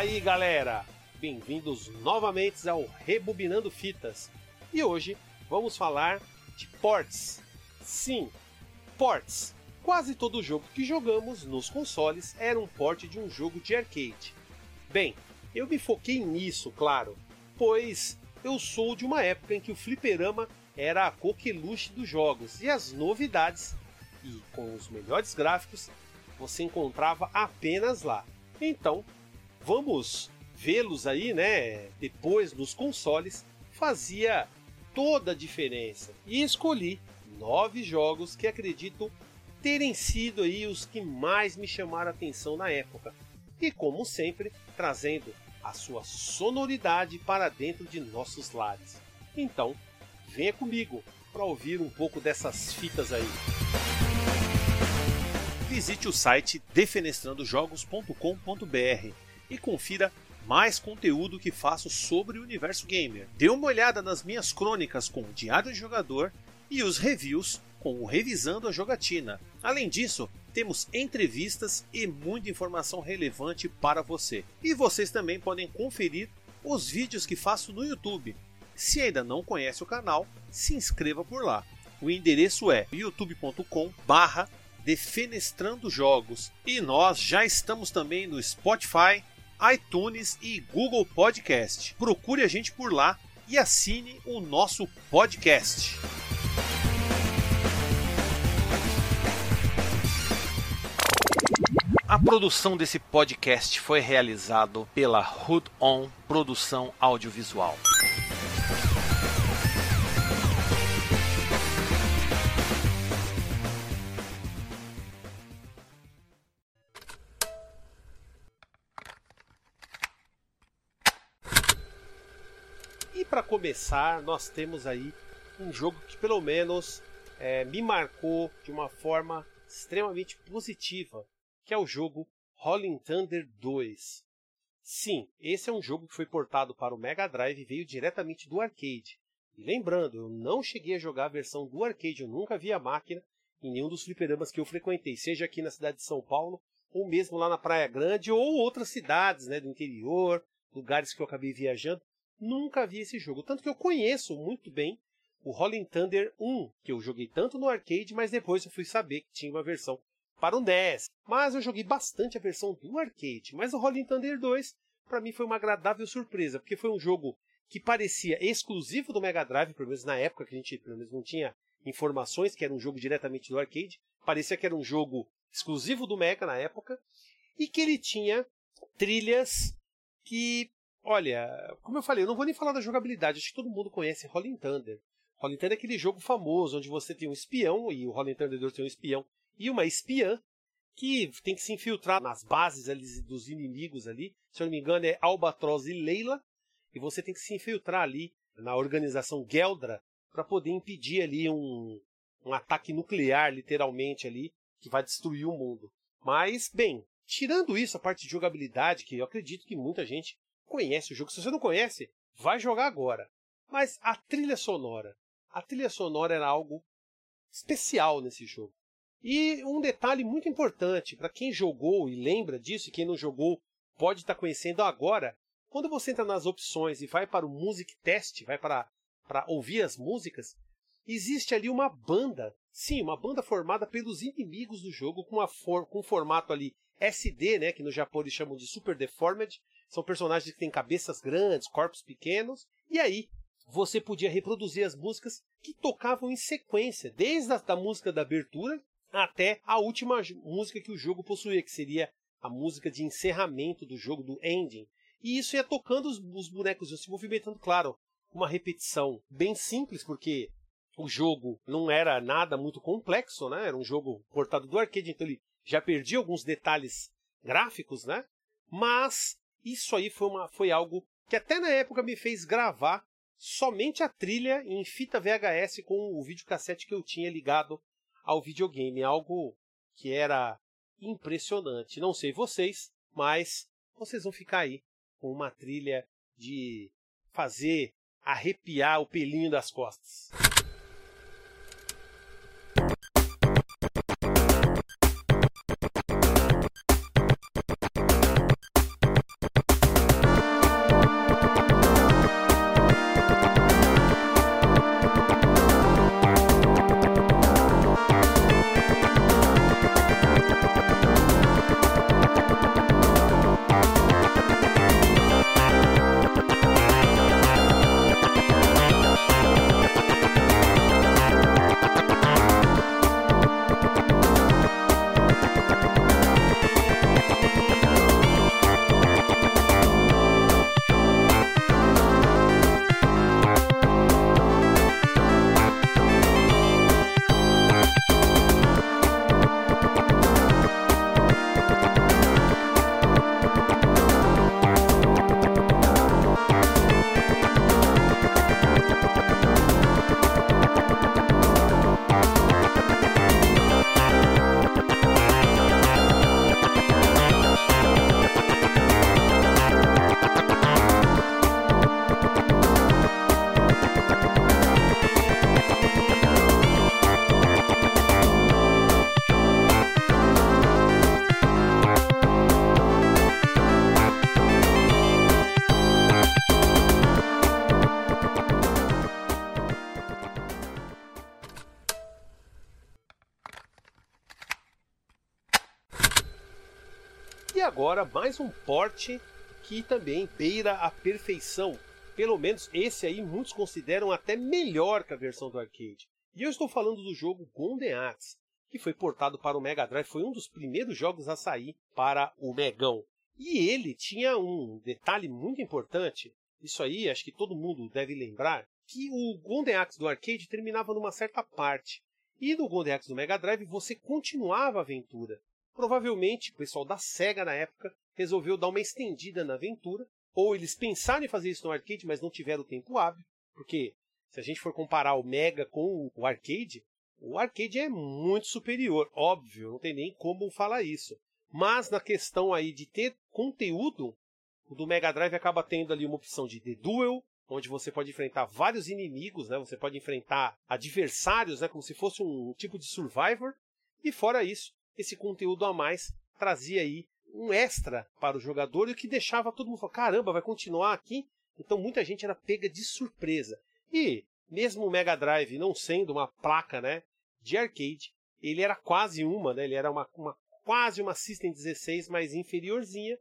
aí, galera! Bem-vindos novamente ao Rebobinando Fitas. E hoje vamos falar de ports. Sim, ports. Quase todo jogo que jogamos nos consoles era um port de um jogo de arcade. Bem, eu me foquei nisso, claro, pois eu sou de uma época em que o fliperama era a coqueluche dos jogos e as novidades, e com os melhores gráficos, você encontrava apenas lá. Então, vamos vê-los aí, né, depois nos consoles, fazia toda a diferença. E escolhi nove jogos que acredito terem sido aí os que mais me chamaram a atenção na época. E como sempre, trazendo a sua sonoridade para dentro de nossos lares. Então, venha comigo para ouvir um pouco dessas fitas aí. Visite o site defenestrandojogos.com.br e confira mais conteúdo que faço sobre o universo gamer. Dê uma olhada nas minhas crônicas com o Diário de Jogador e os reviews com o Revisando a Jogatina. Além disso, temos entrevistas e muita informação relevante para você. E vocês também podem conferir os vídeos que faço no YouTube. Se ainda não conhece o canal, se inscreva por lá. O endereço é youtube.com/barra Defenestrando Jogos. E nós já estamos também no Spotify, iTunes e Google Podcast. Procure a gente por lá e assine o nosso podcast. A produção desse podcast foi realizado pela Hood On Produção Audiovisual. Começar, nós temos aí um jogo que pelo menos é, me marcou de uma forma extremamente positiva, que é o jogo Rolling Thunder 2. Sim, esse é um jogo que foi portado para o Mega Drive e veio diretamente do arcade. E lembrando, eu não cheguei a jogar a versão do arcade, eu nunca vi a máquina em nenhum dos fliperamas que eu frequentei, seja aqui na cidade de São Paulo, ou mesmo lá na Praia Grande, ou outras cidades né, do interior, lugares que eu acabei viajando. Nunca vi esse jogo, tanto que eu conheço muito bem o Rolling Thunder 1, que eu joguei tanto no arcade, mas depois eu fui saber que tinha uma versão para o NES. Mas eu joguei bastante a versão do arcade. Mas o Rolling Thunder 2, para mim, foi uma agradável surpresa, porque foi um jogo que parecia exclusivo do Mega Drive, pelo menos na época que a gente pelo menos não tinha informações que era um jogo diretamente do arcade. Parecia que era um jogo exclusivo do Mega na época. E que ele tinha trilhas que, olha, como eu falei, eu não vou nem falar da jogabilidade, acho que todo mundo conhece Rolling Thunder. Rolling Thunder é aquele jogo famoso onde você tem um espião, e o Rolling Thunder 2 tem um espião e uma espiã que tem que se infiltrar nas bases ali dos inimigos ali. Se eu não me engano, é Albatroz e Leila. E você tem que se infiltrar ali na organização Geldra para poder impedir ali um, um ataque nuclear, literalmente ali, que vai destruir o mundo. Mas, bem, tirando isso, a parte de jogabilidade, que eu acredito que muita gente conhece o jogo. Se você não conhece, vai jogar agora. Mas a trilha sonora. A trilha sonora era algo especial nesse jogo. E um detalhe muito importante para quem jogou e lembra disso, e quem não jogou pode estar tá conhecendo agora. Quando você entra nas opções e vai para o Music Test, vai para, para ouvir as músicas, existe ali uma banda, sim, uma banda formada pelos inimigos do jogo com, for, com um formato ali SD, né, que no Japão eles chamam de Super Deformed. São personagens que têm cabeças grandes, corpos pequenos, e aí você podia reproduzir as músicas que tocavam em sequência, desde a da música da abertura, até a última música que o jogo possuía, que seria a música de encerramento do jogo, do ending. E isso ia tocando os, os bonecos, se movimentando, claro, uma repetição bem simples, porque o jogo não era nada muito complexo, né? Era um jogo portado do arcade, então ele já perdia alguns detalhes gráficos, né? Mas isso aí foi, uma, foi algo que até na época me fez gravar somente a trilha em fita VHS com o videocassete que eu tinha ligado ao videogame, algo que era impressionante. Não sei vocês, mas vocês vão ficar aí com uma trilha de fazer arrepiar o pelinho das costas. E agora mais um porte que também beira a perfeição. Pelo menos esse aí muitos consideram até melhor que a versão do arcade. E eu estou falando do jogo Golden Axe, que foi portado para o Mega Drive, foi um dos primeiros jogos a sair para o Megão. E ele tinha um detalhe muito importante, isso aí acho que todo mundo deve lembrar, que o Golden Axe do arcade terminava numa certa parte. E no Golden Axe do Mega Drive você continuava a aventura. Provavelmente o pessoal da SEGA na época resolveu dar uma estendida na aventura, ou eles pensaram em fazer isso no arcade, mas não tiveram tempo hábil, porque se a gente for comparar o Mega com o arcade, o arcade é muito superior, óbvio, não tem nem como falar isso. Mas na questão aí de ter conteúdo, o do Mega Drive acaba tendo ali uma opção de The Duel, onde você pode enfrentar vários inimigos, né? Você pode enfrentar adversários, né? Como se fosse um tipo de Survivor. E fora isso, esse conteúdo a mais trazia aí um extra para o jogador e o que deixava todo mundo falar, caramba, vai continuar aqui? Então muita gente era pega de surpresa. E mesmo o Mega Drive não sendo uma placa, né, de arcade, ele era quase uma, né? Ele era uma, uma quase uma System 16, mas inferiorzinha.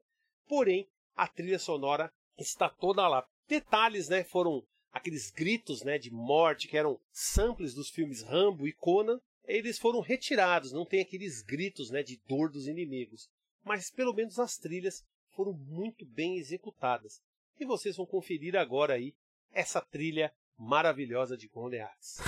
Porém, a trilha sonora está toda lá. Detalhes, né? Foram aqueles gritos, né, de morte que eram samples dos filmes Rambo e Conan. Eles foram retirados, não tem aqueles gritos, né, de dor dos inimigos. Mas pelo menos as trilhas foram muito bem executadas. E vocês vão conferir agora aí essa trilha maravilhosa de Golden Axe.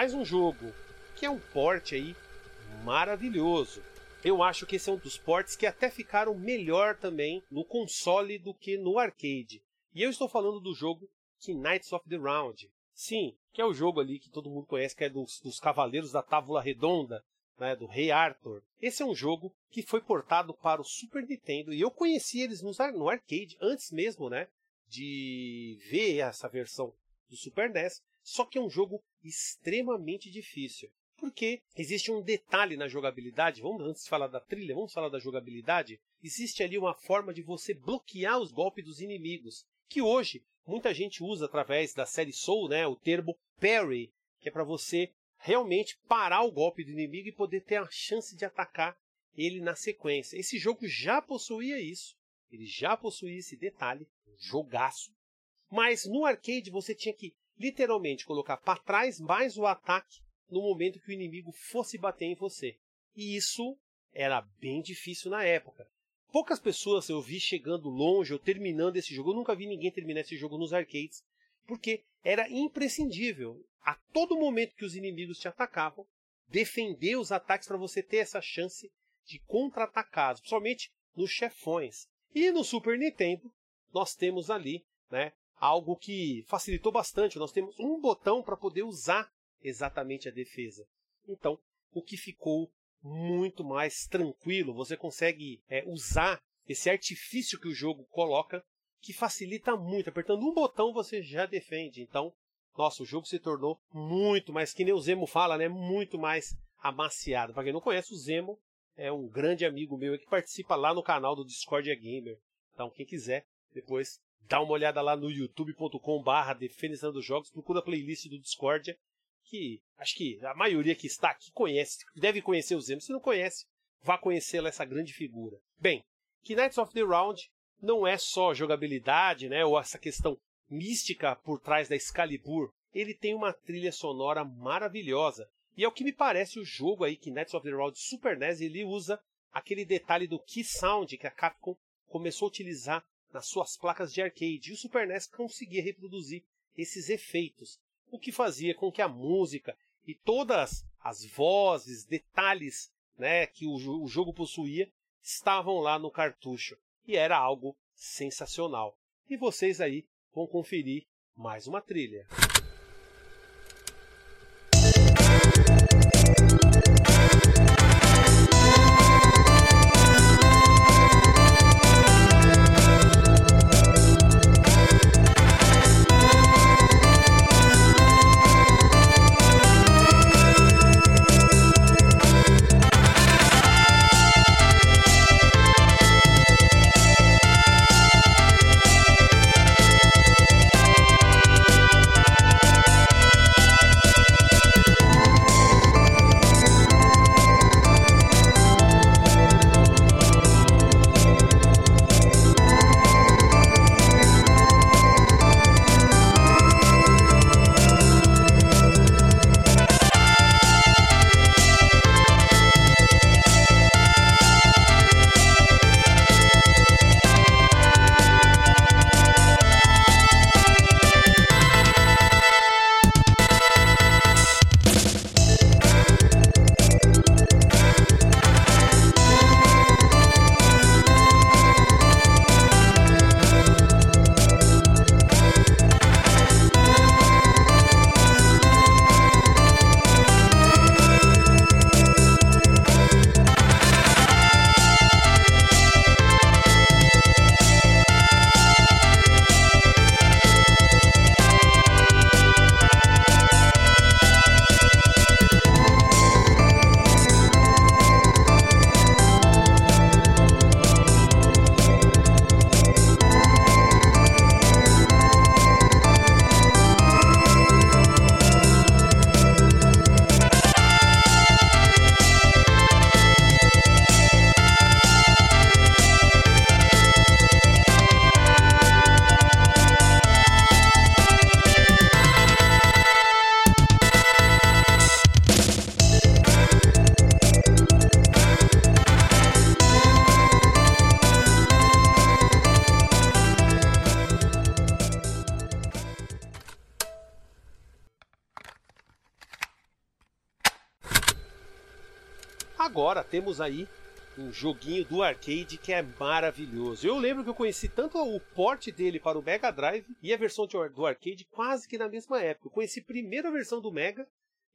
Mais um jogo que é um porte aí maravilhoso. Eu acho que esse é um dos portes que até ficaram melhor também no console do que no arcade. E eu estou falando do jogo Knights of the Round. Sim, que é o jogo ali que todo mundo conhece, que é dos, dos Cavaleiros da Távola Redonda, né, do Rei Arthur. Esse é um jogo que foi portado para o Super Nintendo e eu conheci eles no, no arcade antes mesmo, né, de ver essa versão do Super NES. Só que é um jogo extremamente difícil porque existe um detalhe na jogabilidade. Vamos antes falar da trilha, vamos falar da jogabilidade. Existe ali uma forma de você bloquear os golpes dos inimigos, que hoje muita gente usa através da série Soul, né, o termo parry, que é para você realmente parar o golpe do inimigo e poder ter a chance de atacar ele na sequência. Esse jogo já possuía isso. Ele já possuía esse detalhe, um jogaço. Mas no arcade você tinha que literalmente colocar para trás mais o ataque no momento que o inimigo fosse bater em você. E isso era bem difícil na época. Poucas pessoas eu vi chegando longe ou terminando esse jogo. Eu nunca vi ninguém terminar esse jogo nos arcades, porque era imprescindível a todo momento que os inimigos te atacavam, defender os ataques para você ter essa chance de contra-atacar, principalmente nos chefões. E no Super Nintendo, nós temos ali, né, algo que facilitou bastante. Nós temos um botão para poder usar exatamente a defesa. Então, o que ficou muito mais tranquilo, você consegue é, usar esse artifício que o jogo coloca, que facilita muito. Apertando um botão você já defende. Então, nossa, o jogo se tornou muito mais, que nem o Zemo fala, né? Muito mais amaciado. Para quem não conhece, o Zemo é um grande amigo meu que participa lá no canal do Discordia Gamer. Então, quem quiser, depois dá uma olhada lá no youtube.com/barra dos Jogos, procura a playlist do Discordia que acho que a maioria que está aqui conhece, deve conhecer o Zemo. Se não conhece, vá conhecê-la, essa grande figura. Bem, Knights of the Round não é só jogabilidade, né, ou essa questão mística por trás da Excalibur. Ele tem uma trilha sonora maravilhosa. E é o que me parece o jogo aí, Knights of the Round Super NES, ele usa aquele detalhe do Key Sound que a Capcom começou a utilizar nas suas placas de arcade. E o Super NES conseguia reproduzir esses efeitos o que fazia com que a música e todas as vozes, detalhes né, que o, o jogo possuía estavam lá no cartucho. E era algo sensacional. E vocês aí vão conferir mais uma trilha. Temos aí um joguinho do arcade que é maravilhoso. Eu lembro que eu conheci tanto o port dele para o Mega Drive e a versão do arcade quase que na mesma época. Eu conheci primeiro a versão do Mega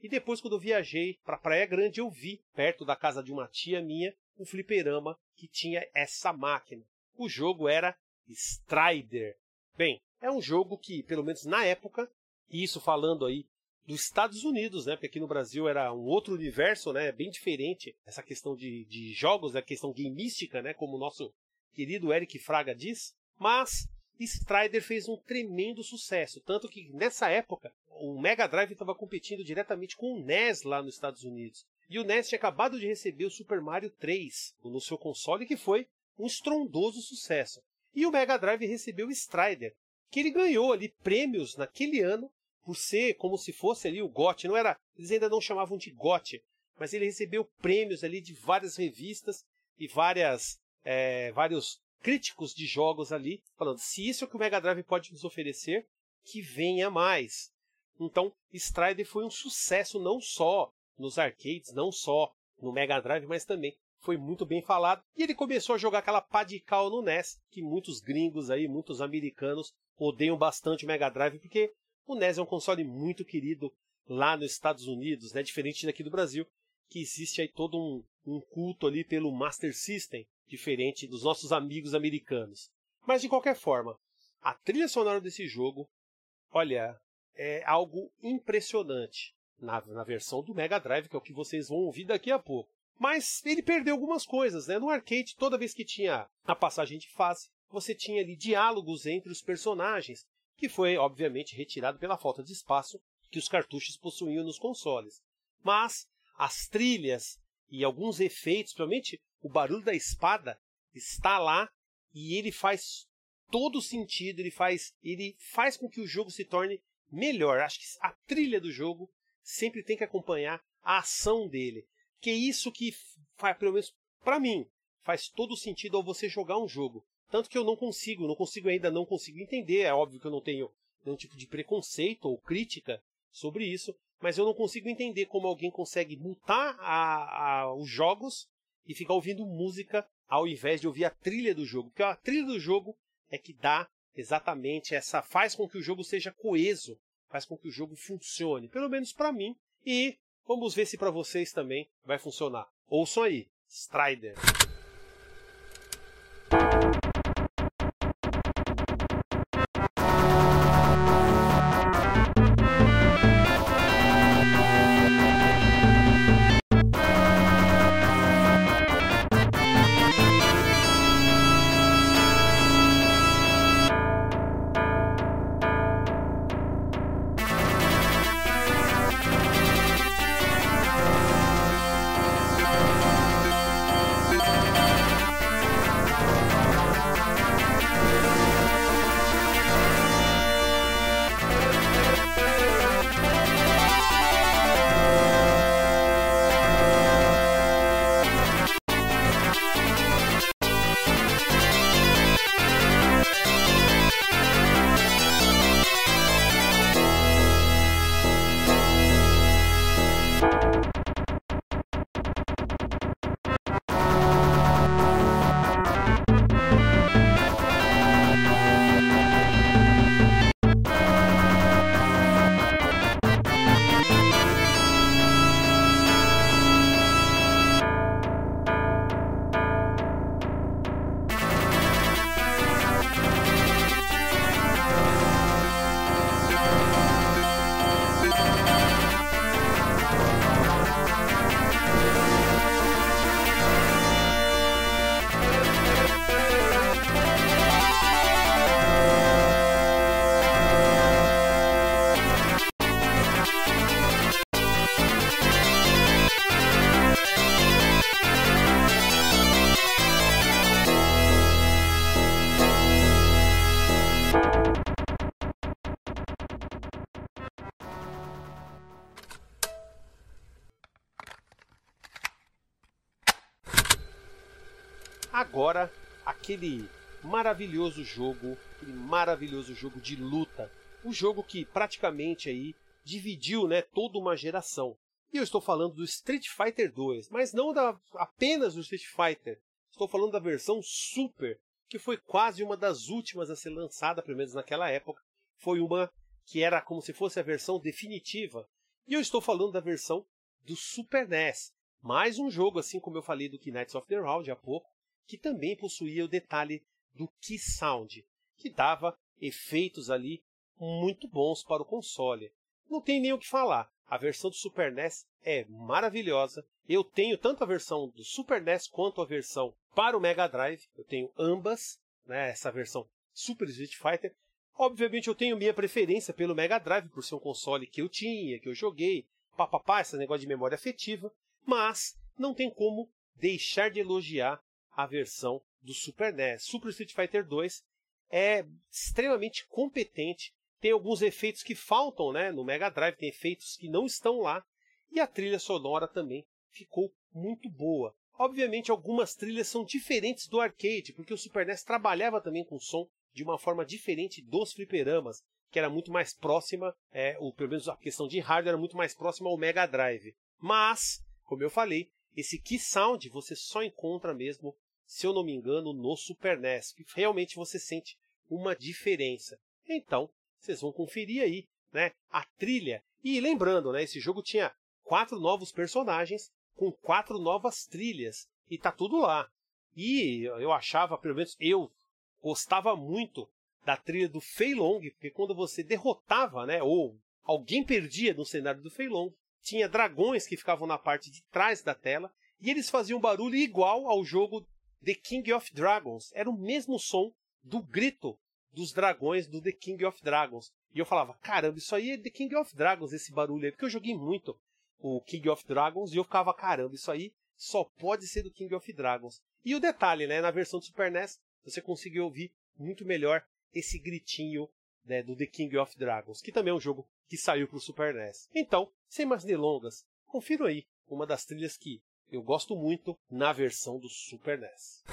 e depois quando eu viajei para Praia Grande eu vi, perto da casa de uma tia minha, um fliperama que tinha essa máquina. O jogo era Strider. Bem, é um jogo que, pelo menos na época, e isso falando aí dos Estados Unidos, né? Porque aqui no Brasil era um outro universo, né? Bem diferente essa questão de, de jogos, a questão gameística, né? Como o nosso querido Eric Fraga diz. Mas Strider fez um tremendo sucesso, tanto que nessa época o Mega Drive estava competindo diretamente com o NES lá nos Estados Unidos. E o NES tinha acabado de receber o Super Mario 3 no seu console, que foi um estrondoso sucesso. E o Mega Drive recebeu o Strider, que ele ganhou ali prêmios naquele ano por ser como se fosse ali o GOT, não era, eles ainda não chamavam de GOT, mas ele recebeu prêmios ali de várias revistas e várias, é, vários críticos de jogos ali, falando se isso é o que o Mega Drive pode nos oferecer, que venha mais. Então, Strider foi um sucesso não só nos arcades, não só no Mega Drive, mas também foi muito bem falado. E ele começou a jogar aquela pá de cal no NES, que muitos gringos aí, muitos americanos odeiam bastante o Mega Drive, porque o NES é um console muito querido lá nos Estados Unidos, né? Diferente daqui do Brasil, que existe aí todo um, um culto ali pelo Master System, diferente dos nossos amigos americanos. Mas de qualquer forma, a trilha sonora desse jogo, olha, é algo impressionante na, na versão do Mega Drive, que é o que vocês vão ouvir daqui a pouco. Mas ele perdeu algumas coisas, né? No arcade, toda vez que tinha a passagem de fase, você tinha ali diálogos entre os personagens, que foi, obviamente, retirado pela falta de espaço que os cartuchos possuíam nos consoles. Mas as trilhas e alguns efeitos, principalmente o barulho da espada, está lá e ele faz todo sentido, ele faz, ele faz com que o jogo se torne melhor. Acho que a trilha do jogo sempre tem que acompanhar a ação dele. Que é isso que faz, pelo menos para mim, faz todo sentido ao você jogar um jogo. Tanto que eu não consigo, não consigo ainda não consigo entender. É óbvio que eu não tenho nenhum tipo de preconceito ou crítica sobre isso, mas eu não consigo entender como alguém consegue mutar a, a, os jogos e ficar ouvindo música ao invés de ouvir a trilha do jogo. Porque a trilha do jogo é que dá exatamente essa. faz com que o jogo seja coeso, faz com que o jogo funcione, pelo menos para mim. E vamos ver se para vocês também vai funcionar. Ouçam aí, Strider. Agora aquele maravilhoso jogo, aquele maravilhoso jogo de luta, um jogo que praticamente aí dividiu, né, toda uma geração. E eu estou falando do Street Fighter 2, mas não da, apenas do Street Fighter. Estou falando da versão Super, que foi quase uma das últimas a ser lançada, pelo menos naquela época. Foi uma que era como se fosse a versão definitiva. E eu estou falando da versão do Super NES. Mais um jogo, assim como eu falei do Knights of the Round há pouco, que também possuía o detalhe do Key Sound, que dava efeitos ali muito bons para o console. Não tem nem o que falar. A versão do Super NES é maravilhosa. Eu tenho tanto a versão do Super NES quanto a versão para o Mega Drive. Eu tenho ambas, né, essa versão Super Street Fighter. Obviamente eu tenho minha preferência pelo Mega Drive por ser um console que eu tinha, que eu joguei, papapá, esse negócio de memória afetiva, mas não tem como deixar de elogiar a versão do Super NES. Super Street Fighter 2 é extremamente competente, tem alguns efeitos que faltam né, no Mega Drive, tem efeitos que não estão lá, e a trilha sonora também ficou muito boa. Obviamente, algumas trilhas são diferentes do arcade, porque o Super NES trabalhava também com som de uma forma diferente dos fliperamas, que era muito mais próxima, é, ou pelo menos a questão de hardware era muito mais próxima ao Mega Drive. Mas, como eu falei, esse Key Sound você só encontra mesmo se eu não me engano, no Super NES, que realmente você sente uma diferença. Então, vocês vão conferir aí, né, a trilha. E lembrando, né, esse jogo tinha quatro novos personagens com quatro novas trilhas e tá tudo lá. E eu achava, pelo menos eu gostava muito da trilha do Fei Long, porque quando você derrotava, né, ou alguém perdia no cenário do Fei Long, tinha dragões que ficavam na parte de trás da tela e eles faziam barulho igual ao jogo The King of Dragons. Era o mesmo som do grito dos dragões do The King of Dragons. E eu falava, caramba, isso aí é The King of Dragons, esse barulho aí, porque eu joguei muito o King of Dragons e eu ficava, caramba, isso aí só pode ser do King of Dragons. E o detalhe, né, na versão do Super NES, você conseguiu ouvir muito melhor esse gritinho né, do The King of Dragons, que também é um jogo que saiu para o Super NES. Então, sem mais delongas, confira aí uma das trilhas que eu gosto muito na versão do Super NES.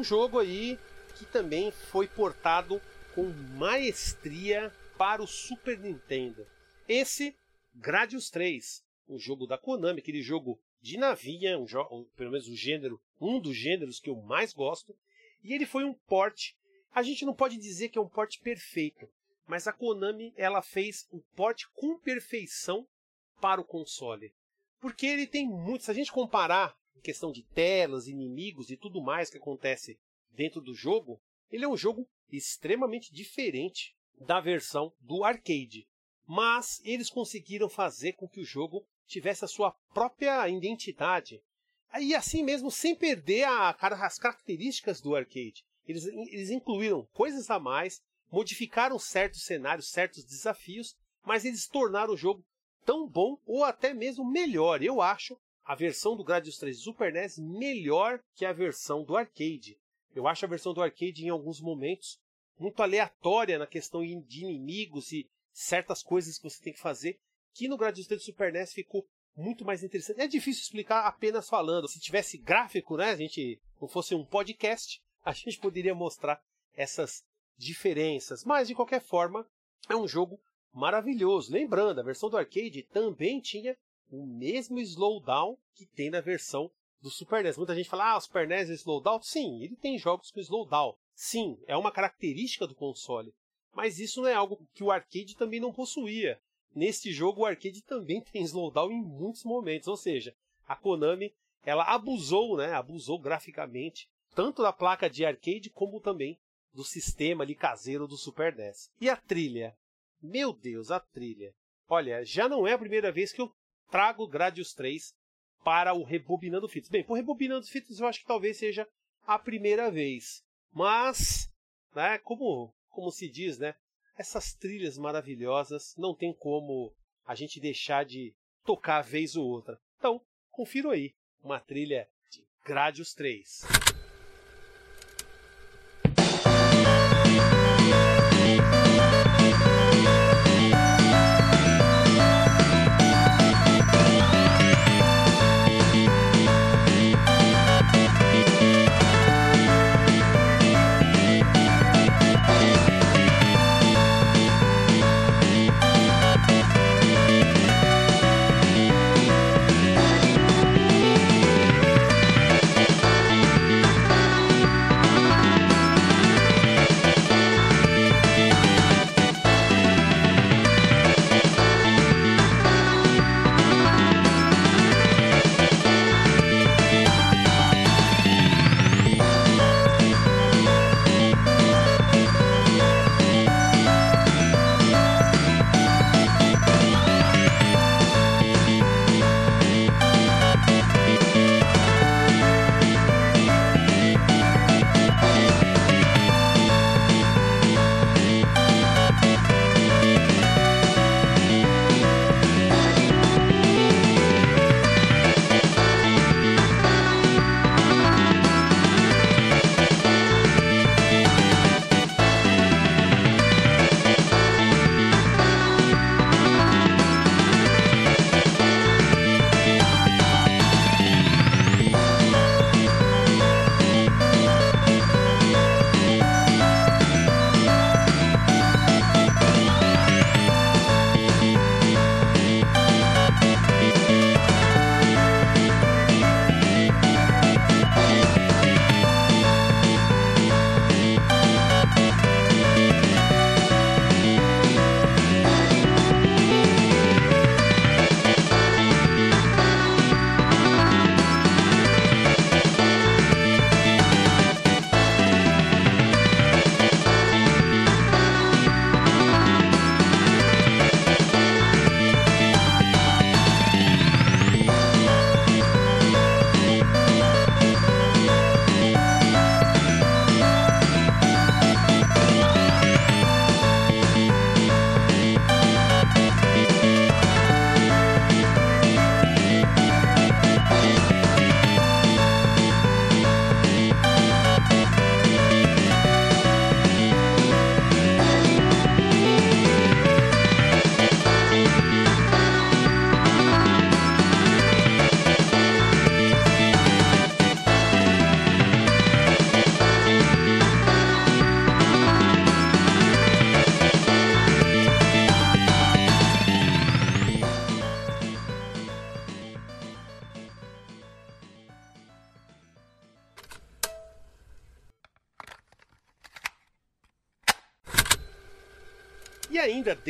Um jogo aí que também foi portado com maestria para o Super Nintendo. Esse, Gradius 3, um jogo da Konami, aquele jogo de navinha, um pelo menos o gênero, um dos gêneros que eu mais gosto. E ele foi um port. A gente não pode dizer que é um port perfeito, mas a Konami ela fez um port com perfeição para o console. Porque ele tem muito, se a gente comparar questão de telas, inimigos e tudo mais que acontece dentro do jogo, ele é um jogo extremamente diferente da versão do arcade. Mas eles conseguiram fazer com que o jogo tivesse a sua própria identidade. E assim mesmo, sem perder a, as características do arcade. Eles, eles incluíram coisas a mais, modificaram certos cenários, certos desafios, mas eles tornaram o jogo tão bom ou até mesmo melhor, eu acho, a versão do Gradius 3 Super NES melhor que a versão do arcade. Eu acho a versão do arcade em alguns momentos muito aleatória na questão de inimigos e certas coisas que você tem que fazer, que no Gradius 3 do Super NES ficou muito mais interessante. É difícil explicar apenas falando. Se tivesse gráfico, né, a gente não fosse um podcast, a gente poderia mostrar essas diferenças. Mas de qualquer forma, é um jogo maravilhoso. Lembrando, a versão do arcade também tinha o mesmo slowdown que tem na versão do Super NES. Muita gente fala, ah, o Super NES é slowdown. Sim, ele tem jogos com slowdown. Sim, é uma característica do console. Mas isso não é algo que o arcade também não possuía. Neste jogo, o arcade também tem slowdown em muitos momentos. Ou seja, a Konami ela abusou, né? Abusou graficamente, tanto da placa de arcade como também do sistema ali caseiro do Super NES. E a trilha? Meu Deus, a trilha. Olha, já não é a primeira vez que eu trago Gradius 3 para o Rebobinando Fitas. Bem, por Rebobinando Fitas eu acho que talvez seja a primeira vez. Mas, né, como, como se diz, né, essas trilhas maravilhosas não tem como a gente deixar de tocar vez ou outra. Então, confiro aí uma trilha de Gradius 3.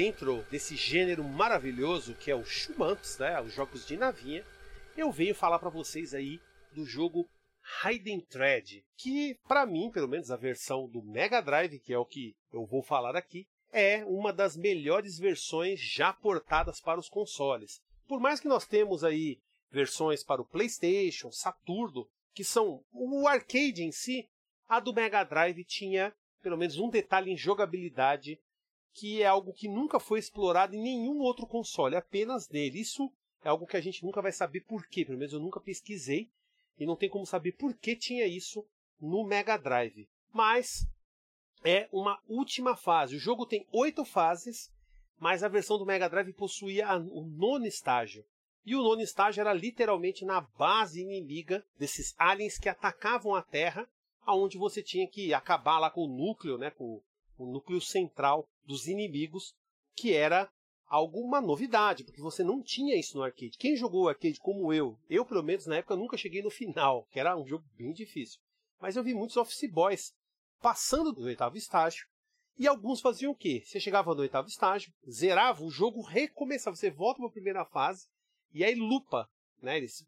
Dentro desse gênero maravilhoso que é o Shumamps, né, os jogos de navinha, eu venho falar para vocês aí do jogo Hidden Thread, que para mim, pelo menos a versão do Mega Drive, que é o que eu vou falar aqui, é uma das melhores versões já portadas para os consoles. Por mais que nós temos aí versões para o PlayStation, Saturno, que são o arcade em si, a do Mega Drive tinha pelo menos um detalhe em jogabilidade que é algo que nunca foi explorado em nenhum outro console, apenas nele. Isso é algo que a gente nunca vai saber por quê, pelo menos eu nunca pesquisei e não tem como saber por que tinha isso no Mega Drive. Mas é uma última fase. O jogo tem oito fases, mas a versão do Mega Drive possuía o nono estágio. E o nono estágio era literalmente na base inimiga desses aliens que atacavam a Terra, aonde você tinha que acabar lá com o núcleo, né, com o núcleo central dos inimigos, que era alguma novidade, porque você não tinha isso no arcade. Quem jogou arcade como eu, eu pelo menos na época nunca cheguei no final, que era um jogo bem difícil. Mas eu vi muitos office boys passando do oitavo estágio, e alguns faziam o quê? Você chegava no oitavo estágio, zerava o jogo, recomeçava, você volta para a primeira fase, e aí lupa, né? Eles,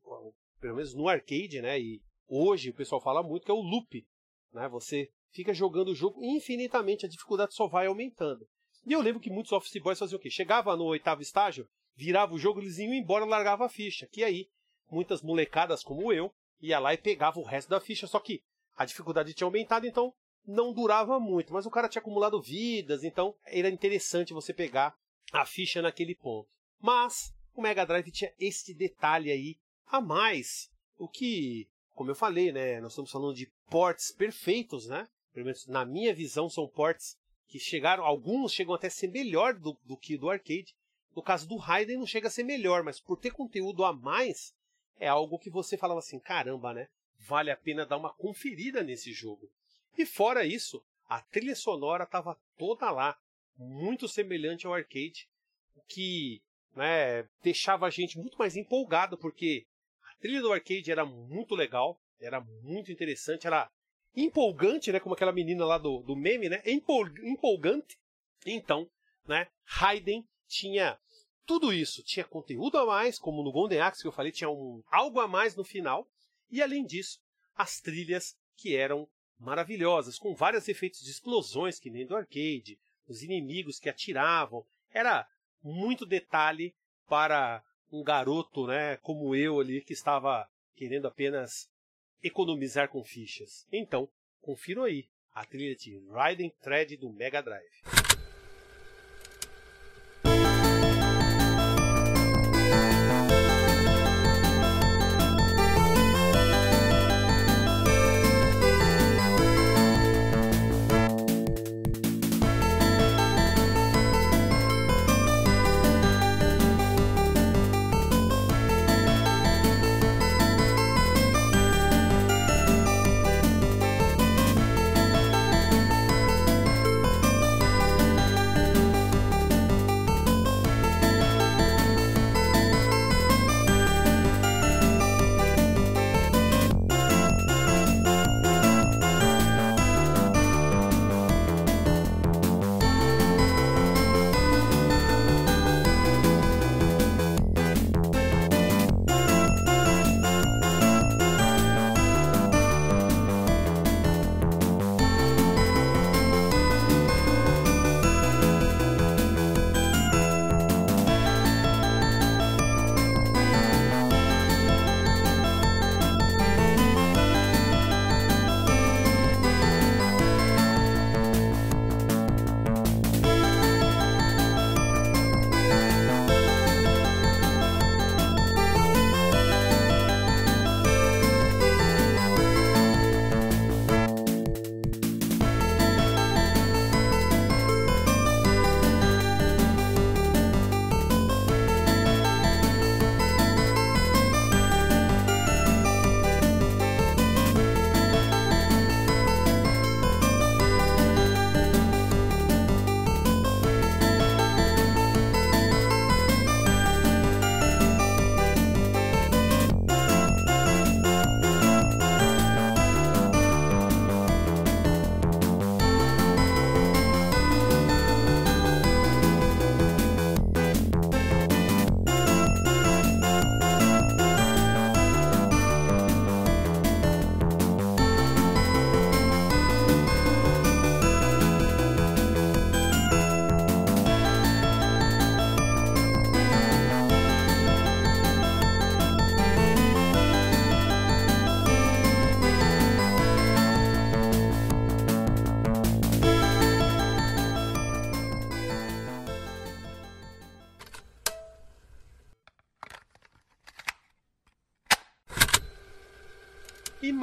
pelo menos no arcade, né? E hoje o pessoal fala muito que é o loop, né? Você fica jogando o jogo infinitamente, a dificuldade só vai aumentando. E eu lembro que muitos office boys faziam o quê? Chegava no oitavo estágio, virava o jogo, eles iam embora, largava a ficha. Que aí, muitas molecadas como eu, ia lá e pegava o resto da ficha, só que a dificuldade tinha aumentado, então não durava muito. Mas o cara tinha acumulado vidas, então era interessante você pegar a ficha naquele ponto. Mas o Mega Drive tinha este detalhe aí a mais, o que, como eu falei, né, nós estamos falando de ports perfeitos, né? Pelo menos na minha visão são ports que chegaram, alguns chegam até a ser melhor do, do que do arcade. No caso do Raiden não chega a ser melhor, mas por ter conteúdo a mais, é algo que você falava assim, caramba, né? Vale a pena dar uma conferida nesse jogo. E fora isso, a trilha sonora estava toda lá, muito semelhante ao arcade, o que né, deixava a gente muito mais empolgado, porque a trilha do arcade era muito legal, era muito interessante, era empolgante, né? Como aquela menina lá do, do meme, né? Empolgante. Então, né? Raiden tinha tudo isso. Tinha conteúdo a mais, como no Golden Axe que eu falei, tinha um, algo a mais no final. E além disso, as trilhas que eram maravilhosas, com vários efeitos de explosões, que nem do arcade, os inimigos que atiravam. Era muito detalhe para um garoto, né, como eu ali, que estava querendo apenas economizar com fichas. Então, confiram aí a trilha de Riding Thread do Mega Drive.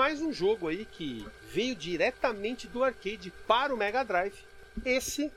Mais um jogo aí que veio diretamente do arcade para o Mega Drive. Esse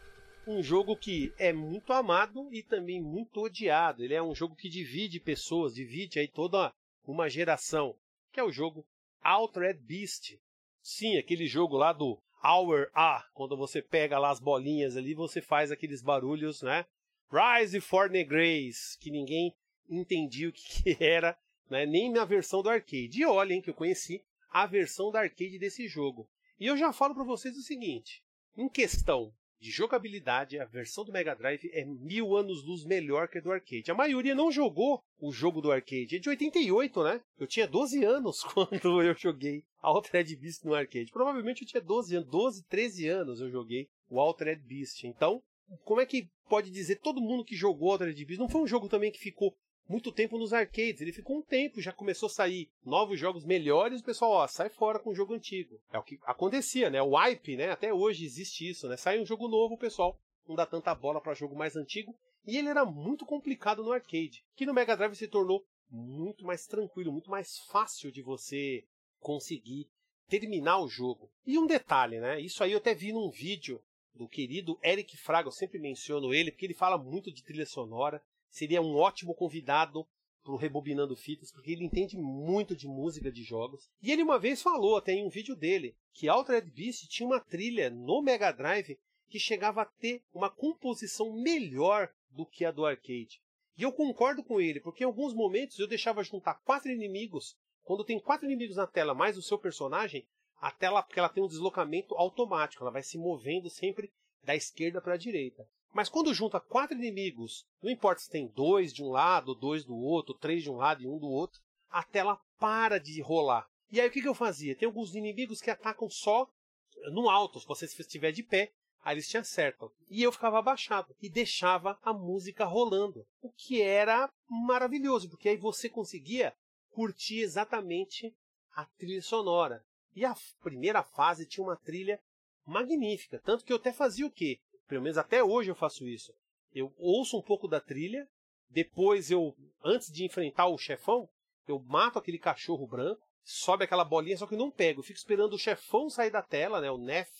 um jogo que é muito amado e também muito odiado. Ele é um jogo que divide pessoas, divide aí toda uma geração, que é o jogo Altered Beast. Sim, aquele jogo lá do Hour A, quando você pega lá as bolinhas ali, você faz aqueles barulhos, né? Rise for Grace, que ninguém entendia o que, era, né? nem na versão do arcade. E olhem que eu conheci a versão da arcade desse jogo. E eu já falo para vocês o seguinte: em questão de jogabilidade, a versão do Mega Drive é mil anos luz melhor que a do arcade. A maioria não jogou o jogo do arcade. É de 88, né? Eu tinha 12 anos quando eu joguei Altered Beast no arcade. Provavelmente eu tinha 12 anos, 12, 13 anos eu joguei o Altered Beast. Então, como é que pode dizer todo mundo que jogou Altered Beast? Não foi um jogo também que ficou muito tempo nos arcades. Ele ficou um tempo, já começou a sair novos jogos melhores, o pessoal, ó, sai fora com o jogo antigo. É o que acontecia, né? O hype, né? Até hoje existe isso, né? Sai um jogo novo, o pessoal não dá tanta bola para jogo mais antigo. E ele era muito complicado no arcade, que no Mega Drive se tornou muito mais tranquilo, muito mais fácil de você conseguir terminar o jogo. E um detalhe, né? Isso aí eu até vi num vídeo do querido Eric Fraga, eu sempre menciono ele, porque ele fala muito de trilha sonora seria um ótimo convidado pro Rebobinando Fitas, porque ele entende muito de música de jogos. E ele uma vez falou, até em um vídeo dele, que Altered Beast tinha uma trilha no Mega Drive que chegava a ter uma composição melhor do que a do arcade. E eu concordo com ele, porque em alguns momentos eu deixava juntar quatro inimigos. Quando tem quatro inimigos na tela, mais o seu personagem, a tela, porque ela tem um deslocamento automático, ela vai se movendo sempre da esquerda para a direita. Mas quando junta quatro inimigos, não importa se tem dois de um lado, dois do outro, três de um lado e um do outro, a tela para de rolar. E aí o que, eu fazia? Tem alguns inimigos que atacam só no alto, se você estiver de pé, aí eles te acertam. E eu ficava abaixado e deixava a música rolando, o que era maravilhoso, porque aí você conseguia curtir exatamente a trilha sonora. E a primeira fase tinha uma trilha magnífica, tanto que eu até fazia o quê? Pelo menos até hoje eu faço isso. Eu ouço um pouco da trilha, depois eu, antes de enfrentar o chefão, eu mato aquele cachorro branco, sobe aquela bolinha, só que não pego. Eu fico esperando o chefão sair da tela, né, o Nef,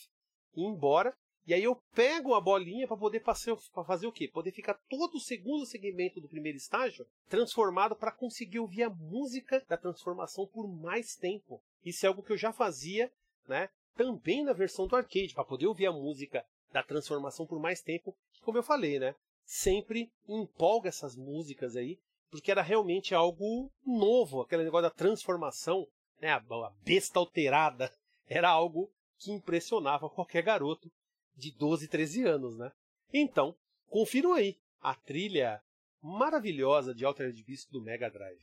ir embora. E aí eu pego a bolinha para poder fazer, pra fazer o quê? Poder ficar todo o segundo segmento do primeiro estágio transformado para conseguir ouvir a música da transformação por mais tempo. Isso é algo que eu já fazia, né? Também na versão do arcade, para poder ouvir a música da transformação por mais tempo, como eu falei, né? Sempre empolga essas músicas aí, porque era realmente algo novo, aquele negócio da transformação, né? A besta alterada, era algo que impressionava qualquer garoto de 12, 13 anos, né? Então, confiram aí a trilha maravilhosa de Altered Beast do Mega Drive.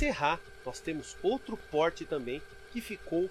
Encerrar, nós temos outro porte também que ficou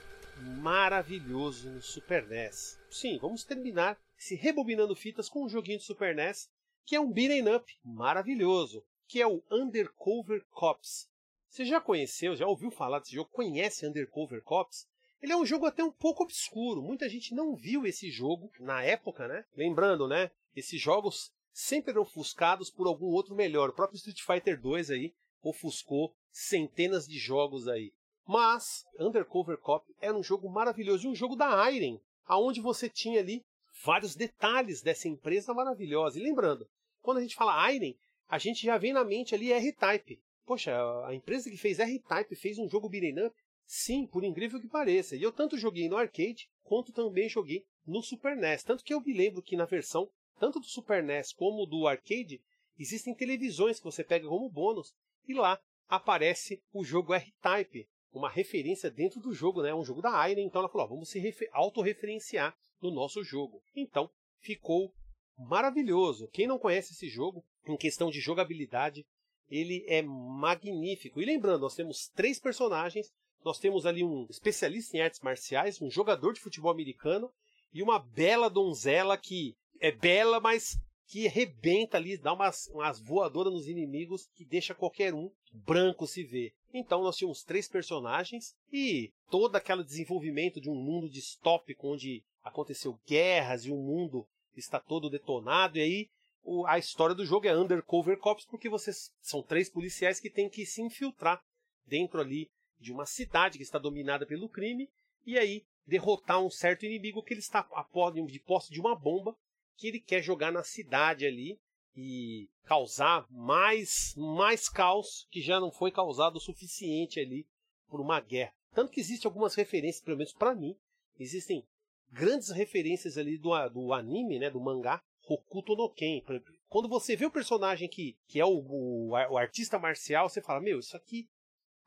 maravilhoso no Super NES. Sim, vamos terminar se rebobinando fitas com um joguinho de Super NES que é um beat'em up maravilhoso, que é o Undercover Cops. Você já conheceu, já ouviu falar desse jogo? Conhece Undercover Cops? Ele é um jogo até um pouco obscuro. Muita gente não viu esse jogo na época, né? Lembrando, né? Esses jogos sempre eram ofuscados por algum outro melhor. O próprio Street Fighter 2 aí ofuscou centenas de jogos aí. Mas Undercover Cop era um jogo maravilhoso, e um jogo da Iron, aonde você tinha ali vários detalhes dessa empresa maravilhosa. E lembrando, quando a gente fala Iron, a gente já vem na mente ali R-Type. Poxa, a empresa que fez R-Type fez um jogo beat'em up? Sim, por incrível que pareça. E eu tanto joguei no arcade, quanto também joguei no Super NES. Tanto que eu me lembro que na versão, tanto do Super NES como do arcade, existem televisões que você pega como bônus, e lá aparece o jogo R-Type, uma referência dentro do jogo, né? Um jogo da Iron, então ela falou, ó, vamos se autorreferenciar no nosso jogo. Então, ficou maravilhoso. Quem não conhece esse jogo, em questão de jogabilidade, ele é magnífico. E lembrando, nós temos três personagens. Nós temos ali um especialista em artes marciais, um jogador de futebol americano e uma bela donzela que é bela, mas que rebenta ali, dá umas, umas voadoras nos inimigos que deixa qualquer um branco se ver. Então nós tínhamos três personagens e todo aquele desenvolvimento de um mundo distópico onde aconteceu guerras e o mundo está todo detonado e aí o, a história do jogo é Undercover Cops porque vocês são três policiais que têm que se infiltrar dentro ali de uma cidade que está dominada pelo crime e aí derrotar um certo inimigo que ele está a de posse de uma bomba que ele quer jogar na cidade ali e causar mais mais caos que já não foi causado o suficiente ali por uma guerra. Tanto que existem algumas referências, pelo menos para mim, existem grandes referências ali do, do anime, né, do mangá, Hokuto no Ken. Quando você vê o personagem que, que é o, o, o artista marcial, você fala, meu, isso aqui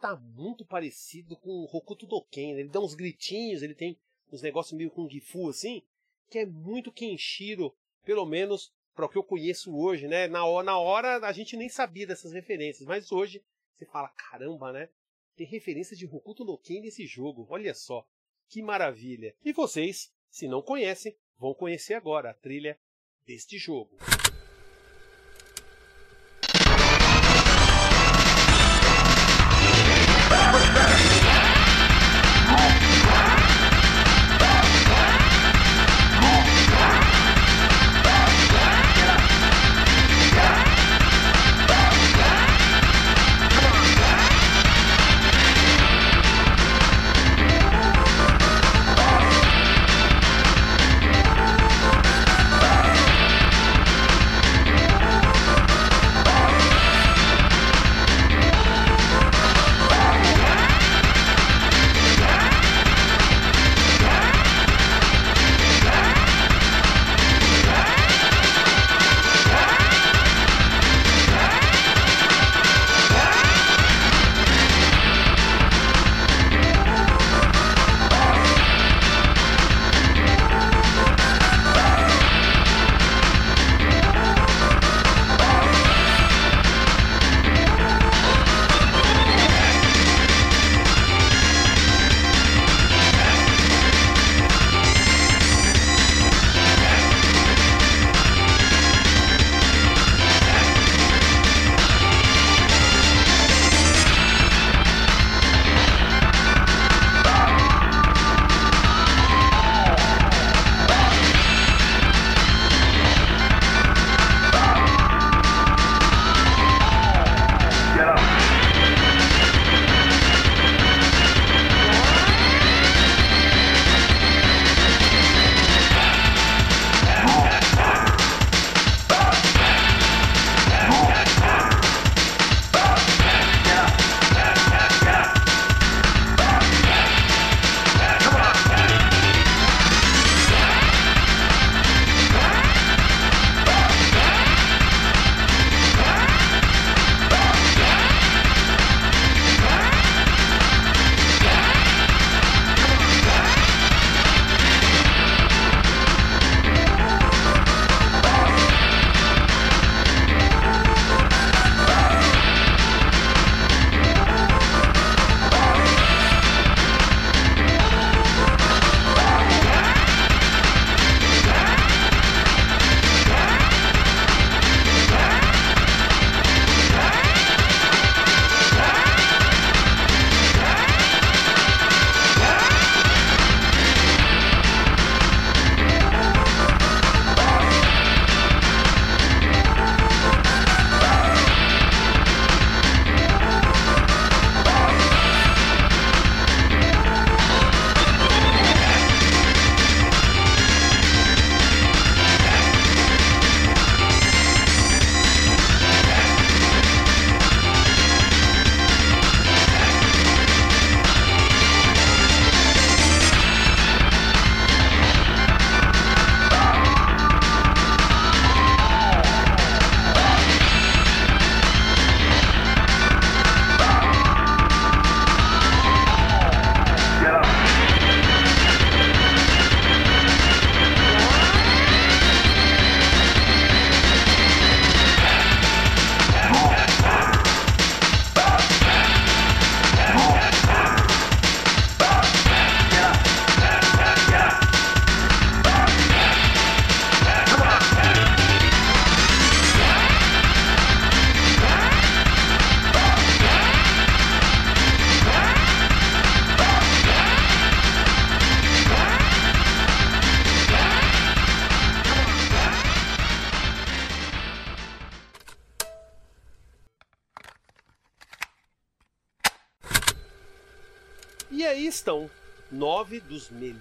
tá muito parecido com o Hokuto no Ken. Ele dá uns gritinhos, ele tem uns negócios meio com Gifu assim, que é muito Kenshiro, pelo menos para o que eu conheço hoje, né? Na hora, na hora a gente nem sabia dessas referências, mas hoje você fala, caramba, né? Tem referência de Hokuto no Ken nesse jogo, olha só. Que maravilha! E vocês, se não conhecem, vão conhecer agora a trilha deste jogo.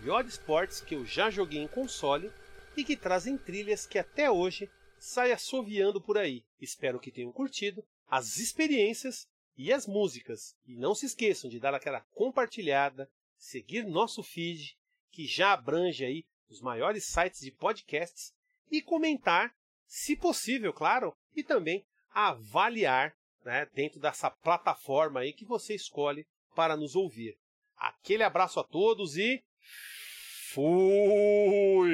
Melhores ports que eu já joguei em console e que trazem trilhas que até hoje saem assoviando por aí. Espero que tenham curtido as experiências e as músicas. E não se esqueçam de dar aquela compartilhada, seguir nosso feed, que já abrange aí os maiores sites de podcasts, e comentar, se possível, claro, e também avaliar né, dentro dessa plataforma aí que você escolhe para nos ouvir. Aquele abraço a todos e Fui!